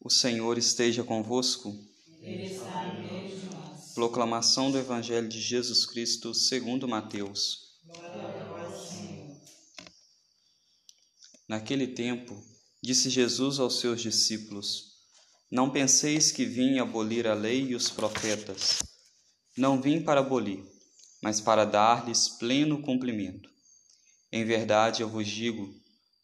O Senhor esteja convosco. Ele está no meio de nós. Proclamação do Evangelho de Jesus Cristo segundo Mateus. Glória Senhor. Naquele tempo, disse Jesus aos seus discípulos: Não penseis que vim abolir a lei e os profetas. Não vim para abolir, mas para dar-lhes pleno cumprimento. Em verdade eu vos digo,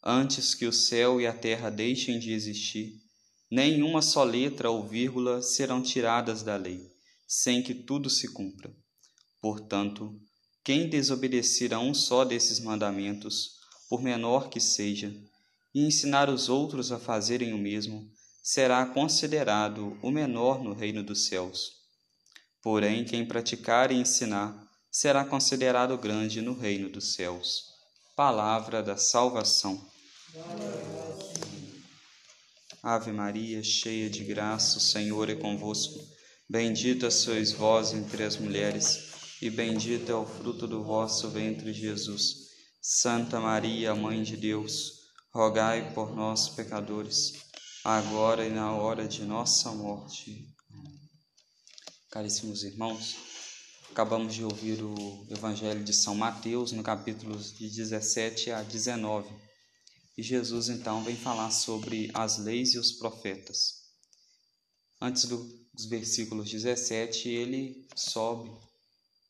antes que o céu e a terra deixem de existir, nem uma só letra ou vírgula serão tiradas da lei, sem que tudo se cumpra. Portanto, quem desobedecer a um só desses mandamentos, por menor que seja, e ensinar os outros a fazerem o mesmo, será considerado o menor no reino dos céus. Porém, quem praticar e ensinar, será considerado grande no reino dos céus. Palavra da salvação. Ave Maria, cheia de graça, o Senhor é convosco. Bendita sois vós entre as mulheres, e bendito é o fruto do vosso ventre, Jesus. Santa Maria, Mãe de Deus, rogai por nós, pecadores, agora e na hora de nossa morte. Caríssimos irmãos, acabamos de ouvir o Evangelho de São Mateus, no capítulo de 17 a 19. E Jesus então vem falar sobre as leis e os profetas. Antes dos versículos 17, ele sobe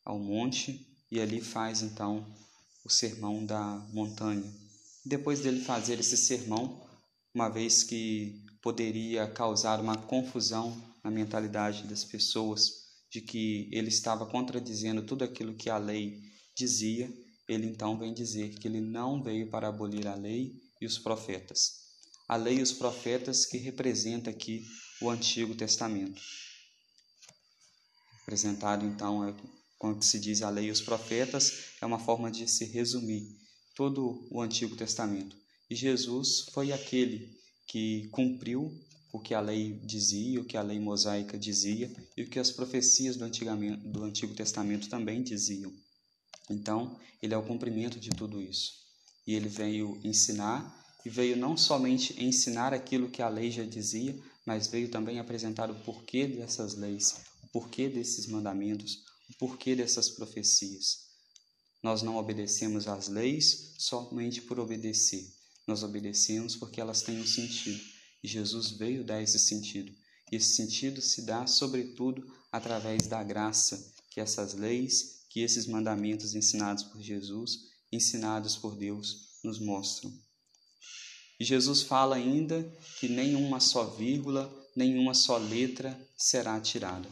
ao monte e ali faz então o sermão da montanha. Depois dele fazer esse sermão, uma vez que poderia causar uma confusão na mentalidade das pessoas, de que ele estava contradizendo tudo aquilo que a lei dizia, ele então vem dizer que ele não veio para abolir a lei e os profetas. A lei e os profetas que representa aqui o Antigo Testamento. Representado então é quando se diz a lei e os profetas, é uma forma de se resumir todo o Antigo Testamento. E Jesus foi aquele que cumpriu o que a lei dizia, o que a lei mosaica dizia e o que as profecias do, do Antigo Testamento também diziam. Então, ele é o cumprimento de tudo isso. E ele veio ensinar, e veio não somente ensinar aquilo que a lei já dizia, mas veio também apresentar o porquê dessas leis, o porquê desses mandamentos, o porquê dessas profecias. Nós não obedecemos às leis somente por obedecer. Nós obedecemos porque elas têm um sentido. E Jesus veio dar esse sentido. E esse sentido se dá, sobretudo, através da graça que essas leis, que esses mandamentos ensinados por Jesus, ensinados por Deus, nos mostram. E Jesus fala ainda que nenhuma só vírgula, nenhuma só letra será tirada.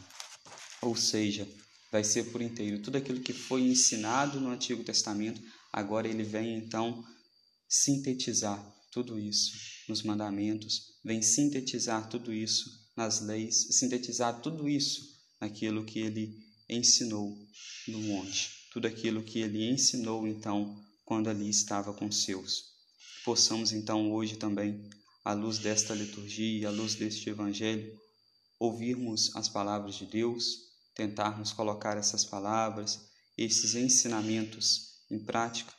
Ou seja, vai ser por inteiro. Tudo aquilo que foi ensinado no Antigo Testamento, agora ele vem então sintetizar tudo isso nos mandamentos, vem sintetizar tudo isso nas leis, sintetizar tudo isso naquilo que ele ensinou no monte, tudo aquilo que ele ensinou então quando ali estava com seus. Possamos então hoje também, à luz desta liturgia, à luz deste evangelho, ouvirmos as palavras de Deus, tentarmos colocar essas palavras, esses ensinamentos em prática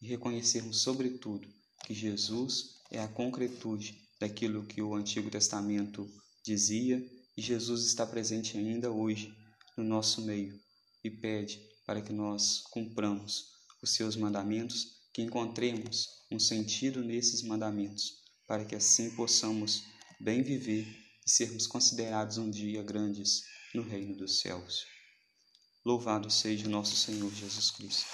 e reconhecermos, sobretudo, que Jesus é a concretude daquilo que o Antigo Testamento dizia e Jesus está presente ainda hoje no nosso meio e pede para que nós cumpramos os seus mandamentos, que encontremos um sentido nesses mandamentos, para que assim possamos bem viver e sermos considerados um dia grandes no reino dos céus. Louvado seja nosso Senhor Jesus Cristo.